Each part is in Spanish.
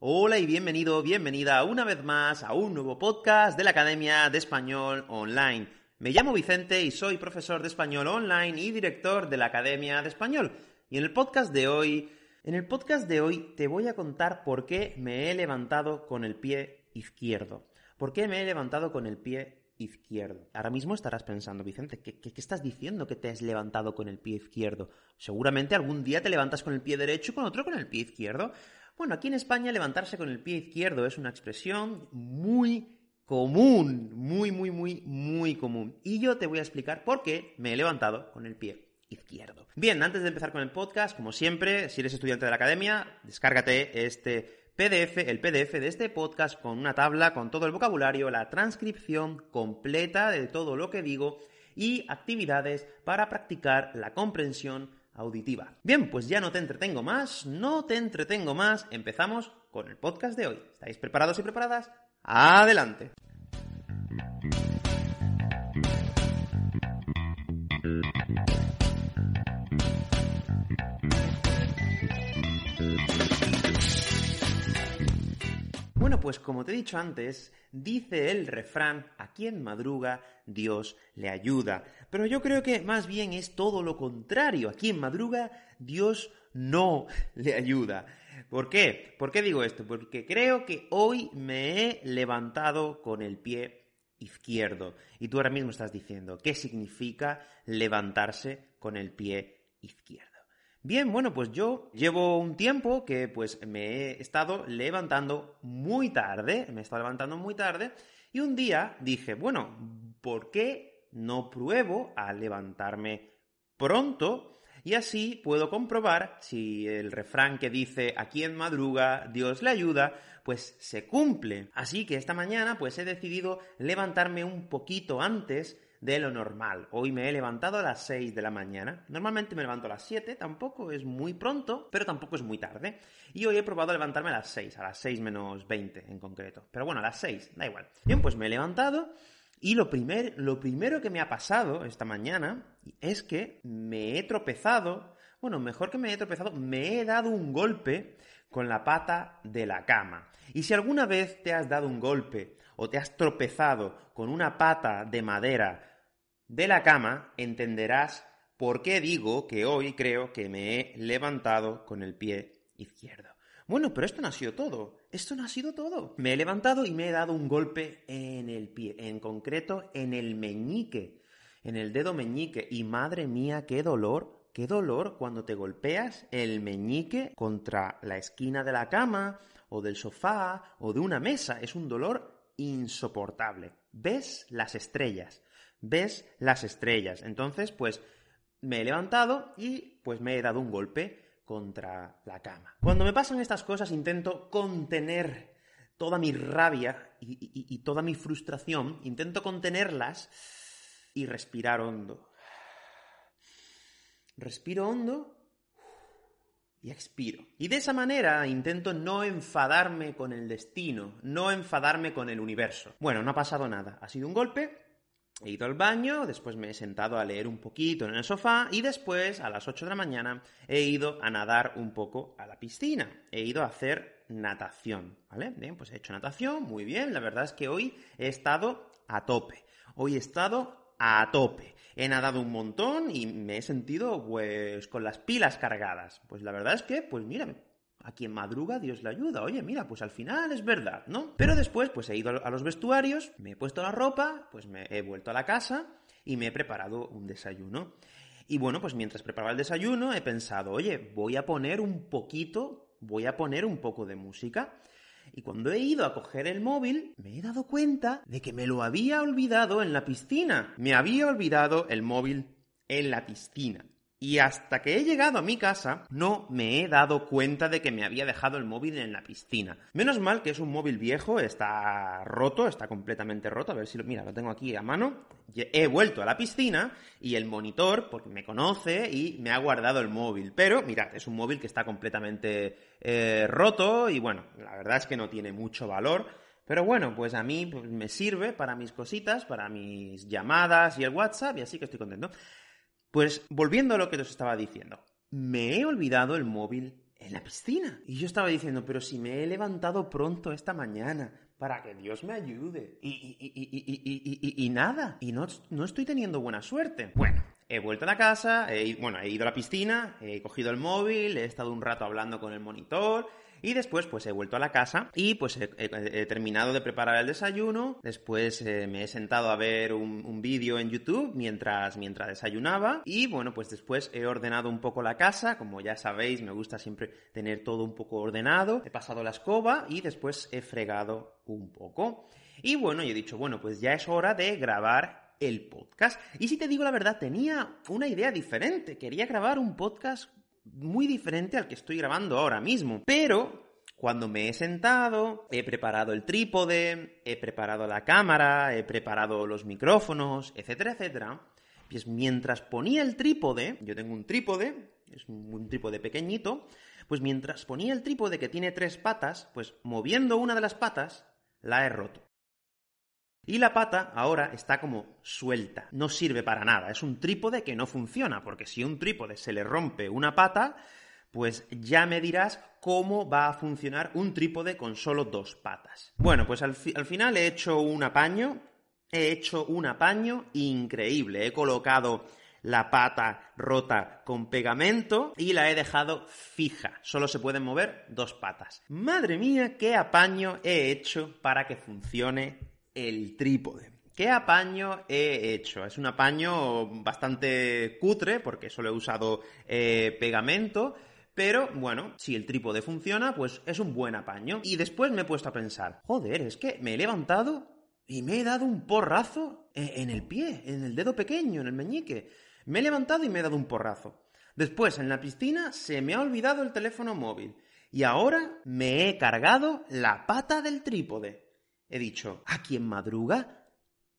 Hola y bienvenido, bienvenida una vez más a un nuevo podcast de la Academia de Español Online. Me llamo Vicente y soy profesor de español online y director de la Academia de Español. Y en el podcast de hoy, en el podcast de hoy te voy a contar por qué me he levantado con el pie izquierdo. ¿Por qué me he levantado con el pie izquierdo. Ahora mismo estarás pensando, Vicente, ¿qué, ¿qué, estás diciendo que te has levantado con el pie izquierdo? Seguramente algún día te levantas con el pie derecho y con otro con el pie izquierdo. Bueno, aquí en España levantarse con el pie izquierdo es una expresión muy común, muy, muy, muy, muy común. Y yo te voy a explicar por qué me he levantado con el pie izquierdo. Bien, antes de empezar con el podcast, como siempre, si eres estudiante de la academia, descárgate este PDF, el PDF de este podcast con una tabla, con todo el vocabulario, la transcripción completa de todo lo que digo y actividades para practicar la comprensión auditiva. Bien, pues ya no te entretengo más, no te entretengo más, empezamos con el podcast de hoy. ¿Estáis preparados y preparadas? Adelante. Bueno, pues como te he dicho antes, dice el refrán, a quien madruga, Dios le ayuda. Pero yo creo que más bien es todo lo contrario, a quien madruga, Dios no le ayuda. ¿Por qué? ¿Por qué digo esto? Porque creo que hoy me he levantado con el pie izquierdo. Y tú ahora mismo estás diciendo, ¿qué significa levantarse con el pie izquierdo? Bien, bueno, pues yo llevo un tiempo que pues me he estado levantando muy tarde, me he estado levantando muy tarde, y un día dije, bueno, ¿por qué no pruebo a levantarme pronto? Y así puedo comprobar si el refrán que dice a quien madruga, Dios le ayuda, pues se cumple. Así que esta mañana pues he decidido levantarme un poquito antes de lo normal. Hoy me he levantado a las 6 de la mañana. Normalmente me levanto a las 7, tampoco es muy pronto, pero tampoco es muy tarde. Y hoy he probado a levantarme a las 6, a las 6 menos 20 en concreto. Pero bueno, a las 6, da igual. Bien, pues me he levantado y lo, primer, lo primero que me ha pasado esta mañana es que me he tropezado, bueno, mejor que me he tropezado, me he dado un golpe con la pata de la cama. Y si alguna vez te has dado un golpe o te has tropezado con una pata de madera de la cama, entenderás por qué digo que hoy creo que me he levantado con el pie izquierdo. Bueno, pero esto no ha sido todo. Esto no ha sido todo. Me he levantado y me he dado un golpe en el pie, en concreto en el meñique, en el dedo meñique. Y madre mía, qué dolor, qué dolor cuando te golpeas el meñique contra la esquina de la cama o del sofá o de una mesa. Es un dolor insoportable. Ves las estrellas ves las estrellas. Entonces, pues me he levantado y pues me he dado un golpe contra la cama. Cuando me pasan estas cosas intento contener toda mi rabia y, toda mi frustración, intento contenerlas y respirar hondo. Respiro hondo y expiro. Y de esa manera intento no enfadarme con el destino, no enfadarme con el universo. Bueno, no ha pasado nada. Ha sido un golpe, He ido al baño, después me he sentado a leer un poquito en el sofá y después, a las 8 de la mañana, he ido a nadar un poco a la piscina. He ido a hacer natación, ¿vale? Bien, pues he hecho natación, muy bien. La verdad es que hoy he estado a tope. Hoy he estado a tope. He nadado un montón y me he sentido, pues, con las pilas cargadas. Pues la verdad es que, pues mira, a quien madruga Dios le ayuda. Oye, mira, pues al final es verdad, ¿no? Pero después, pues he ido a los vestuarios, me he puesto la ropa, pues me he vuelto a la casa y me he preparado un desayuno. Y bueno, pues mientras preparaba el desayuno he pensado, oye, voy a poner un poquito, voy a poner un poco de música. Y cuando he ido a coger el móvil, me he dado cuenta de que me lo había olvidado en la piscina. Me había olvidado el móvil en la piscina. Y hasta que he llegado a mi casa, no me he dado cuenta de que me había dejado el móvil en la piscina. Menos mal que es un móvil viejo, está roto, está completamente roto. A ver si lo. Mira, lo tengo aquí a mano. He vuelto a la piscina y el monitor, porque me conoce y me ha guardado el móvil. Pero, mirad, es un móvil que está completamente eh, roto y bueno, la verdad es que no tiene mucho valor. Pero bueno, pues a mí pues, me sirve para mis cositas, para mis llamadas y el WhatsApp, y así que estoy contento. Pues volviendo a lo que os estaba diciendo, me he olvidado el móvil en la piscina. Y yo estaba diciendo, pero si me he levantado pronto esta mañana, para que Dios me ayude. Y, y, y, y nada. Y no, no estoy teniendo buena suerte. Bueno, he vuelto a la casa, he, bueno, he ido a la piscina, he cogido el móvil, he estado un rato hablando con el monitor, y después, pues he vuelto a la casa y pues he, terminado de preparar el desayuno. Después eh, me he sentado a ver un, vídeo en YouTube mientras, mientras desayunaba. Y bueno, pues después he ordenado un poco la casa. Como ya sabéis, me gusta siempre tener todo un poco ordenado. He pasado la escoba y después he fregado un poco. Y bueno, he dicho, bueno, pues ya es hora de grabar el podcast. Y si te digo la verdad, tenía una idea diferente. Quería grabar un podcast muy diferente al que estoy grabando ahora mismo. Pero cuando me he sentado, he preparado el trípode, he preparado la cámara, he preparado los micrófonos, etcétera, etcétera. Pues mientras ponía el trípode, yo tengo un trípode, es un trípode pequeñito, pues mientras ponía el trípode que tiene tres patas, pues moviendo una de las patas, la he roto. Y la pata ahora está como suelta, no sirve para nada, es un trípode que no funciona, porque si a un trípode se le rompe una pata, pues ya me dirás cómo va a funcionar un trípode con solo dos patas. Bueno, pues al, final he hecho un apaño, he hecho un apaño increíble, he colocado la pata rota con pegamento y la he dejado fija. Solo se pueden mover dos patas. Madre mía, qué apaño he hecho para que funcione el trípode. ¿Qué apaño he hecho? Es un apaño bastante cutre porque solo he usado eh, pegamento, pero bueno, si el trípode funciona, pues es un buen apaño. Y después me he puesto a pensar, joder, es que me he levantado y me he dado un porrazo en el pie, en el dedo pequeño, en el meñique. Me he levantado y me he dado un porrazo. Después, en la piscina, se me ha olvidado el teléfono móvil. Y ahora me he cargado la pata del trípode. He dicho, ¿a quien madruga?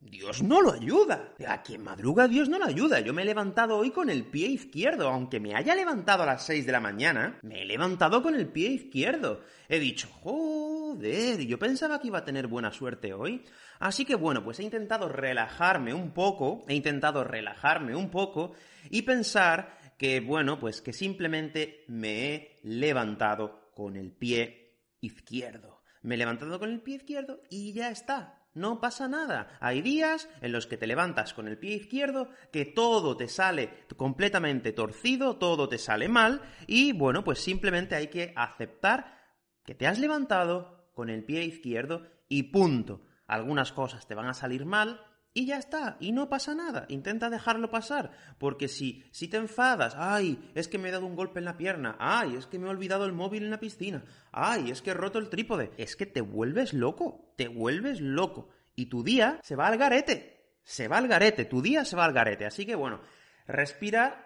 Dios no lo ayuda. A quien madruga Dios no lo ayuda. Yo me he levantado hoy con el pie izquierdo. Aunque me haya levantado a las 6 de la mañana, me he levantado con el pie izquierdo. He dicho, joder, yo pensaba que iba a tener buena suerte hoy. Así que bueno, pues he intentado relajarme un poco, he intentado relajarme un poco y pensar que bueno, pues que simplemente me he levantado con el pie izquierdo. Me he levantado con el pie izquierdo y ya está. No pasa nada. Hay días en los que te levantas con el pie izquierdo, que todo te sale completamente torcido, todo te sale mal, y bueno, pues simplemente hay que aceptar que te has levantado con el pie izquierdo y punto. Algunas cosas te van a salir mal, y ya está, y no pasa nada. Intenta dejarlo pasar, porque si, si te enfadas, ay, es que me he dado un golpe en la pierna, ay, es que me he olvidado el móvil en la piscina, ay, es que he roto el trípode, es que te vuelves loco, te vuelves loco, y tu día se va al garete, se va al garete, tu día se va al garete. Así que bueno, respira.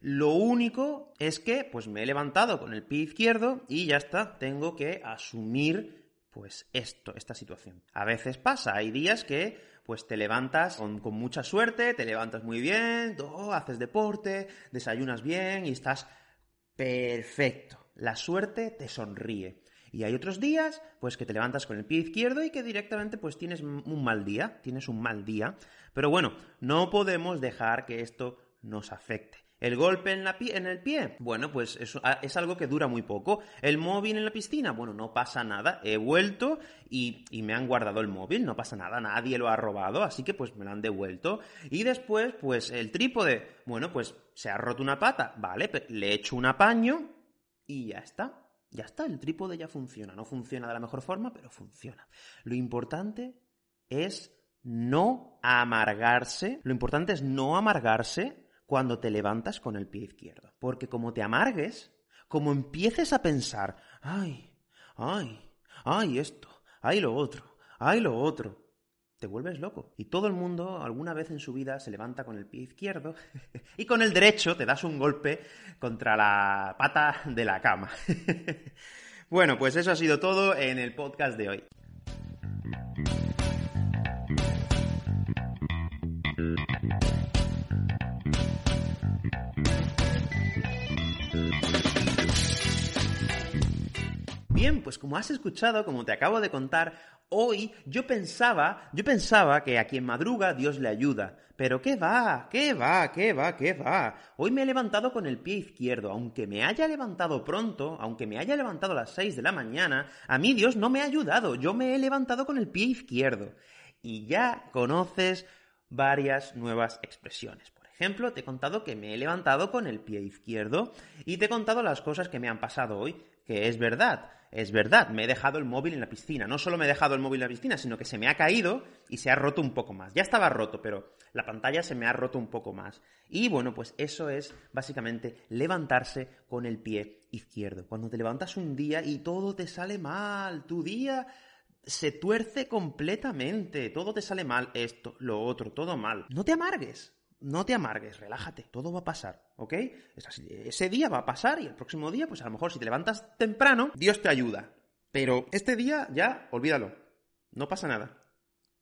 Lo único es que, pues me he levantado con el pie izquierdo y ya está, tengo que asumir, pues esto, esta situación. A veces pasa, hay días que pues te levantas con, mucha suerte, te levantas muy bien, haces deporte, desayunas bien y estás perfecto. La suerte te sonríe. Y hay otros días, pues que te levantas con el pie izquierdo y que directamente pues tienes un mal día, tienes un mal día. Pero bueno, no podemos dejar que esto nos afecte. El golpe en, la en el pie, bueno, pues es, es, algo que dura muy poco. El móvil en la piscina, bueno, no pasa nada. He vuelto y, y, me han guardado el móvil, no pasa nada, nadie lo ha robado, así que pues me lo han devuelto. Y después, pues el trípode, bueno, pues se ha roto una pata, vale, le he hecho un apaño y ya está. Ya está, el trípode ya funciona. No funciona de la mejor forma, pero funciona. Lo importante es no amargarse. Lo importante es no amargarse cuando te levantas con el pie izquierdo. Porque como te amargues, como empieces a pensar, ay, ay, ay esto, ay lo otro, ay lo otro, te vuelves loco. Y todo el mundo alguna vez en su vida se levanta con el pie izquierdo y con el derecho te das un golpe contra la pata de la cama. bueno, pues eso ha sido todo en el podcast de hoy. Bien, pues como has escuchado, como te acabo de contar, hoy yo pensaba, yo pensaba que a quien madruga Dios le ayuda. Pero ¿qué va? ¿Qué va? ¿Qué va? ¿Qué va? Hoy me he levantado con el pie izquierdo. Aunque me haya levantado pronto, aunque me haya levantado a las 6 de la mañana, a mí Dios no me ha ayudado. Yo me he levantado con el pie izquierdo. Y ya conoces varias nuevas expresiones. Por ejemplo, te he contado que me he levantado con el pie izquierdo y te he contado las cosas que me han pasado hoy, que es verdad. Es verdad, me he dejado el móvil en la piscina. No solo me he dejado el móvil en la piscina, sino que se me ha caído y se ha roto un poco más. Ya estaba roto, pero la pantalla se me ha roto un poco más. Y bueno, pues eso es básicamente levantarse con el pie izquierdo. Cuando te levantas un día y todo te sale mal, tu día se tuerce completamente, todo te sale mal, esto, lo otro, todo mal. No te amargues, no te amargues, relájate, todo va a pasar, ¿ok? Ese día va a pasar y el próximo día, pues a lo mejor si te levantas temprano, Dios te ayuda. Pero este día ya, olvídalo, no pasa nada.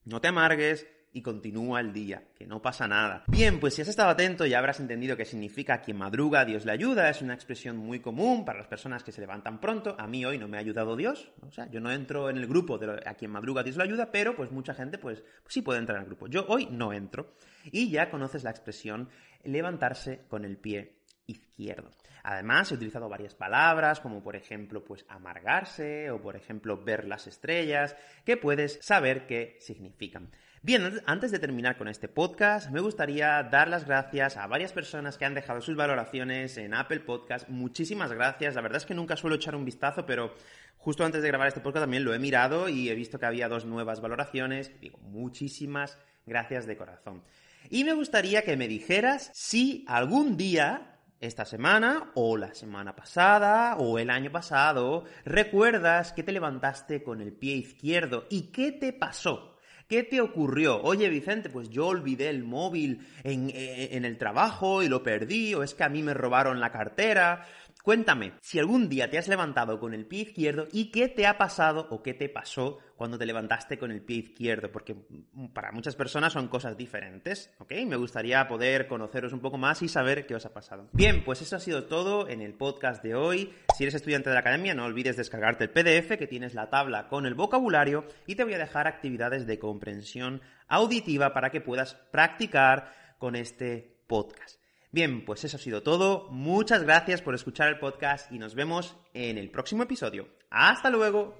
No te amargues, y continúa el día, que no pasa nada. Bien, pues si has estado atento ya habrás entendido qué significa quien madruga, Dios le ayuda, es una expresión muy común para las personas que se levantan pronto. A mí hoy no me ha ayudado Dios, o sea, yo no entro en el grupo de a quien madruga, Dios le ayuda, pero pues mucha gente pues, sí puede entrar en el grupo. Yo hoy no entro. Y ya conoces la expresión levantarse con el pie izquierdo. Además, he utilizado varias palabras, como por ejemplo, pues amargarse o por ejemplo ver las estrellas, que puedes saber qué significan. Bien, antes de terminar con este podcast, me gustaría dar las gracias a varias personas que han dejado sus valoraciones en Apple Podcast. Muchísimas gracias. La verdad es que nunca suelo echar un vistazo, pero justo antes de grabar este podcast también lo he mirado y he visto que había dos nuevas valoraciones. Digo, muchísimas gracias de corazón. Y me gustaría que me dijeras si algún día esta semana o la semana pasada o el año pasado recuerdas que te levantaste con el pie izquierdo y qué te pasó. ¿Qué te ocurrió? Oye, Vicente, pues yo olvidé el móvil en, eh, en, el trabajo y lo perdí, o es que a mí me robaron la cartera. Cuéntame, si algún día te has levantado con el pie izquierdo y qué te ha pasado o qué te pasó cuando te levantaste con el pie izquierdo, porque para muchas personas son cosas diferentes, ¿ok? Me gustaría poder conoceros un poco más y saber qué os ha pasado. Bien, pues eso ha sido todo en el podcast de hoy. Si eres estudiante de la academia, no olvides descargarte el PDF, que tienes la tabla con el vocabulario, y te voy a dejar actividades de comprensión auditiva para que puedas practicar con este podcast. Bien, pues eso ha sido todo. Muchas gracias por escuchar el podcast y nos vemos en el próximo episodio. Hasta luego.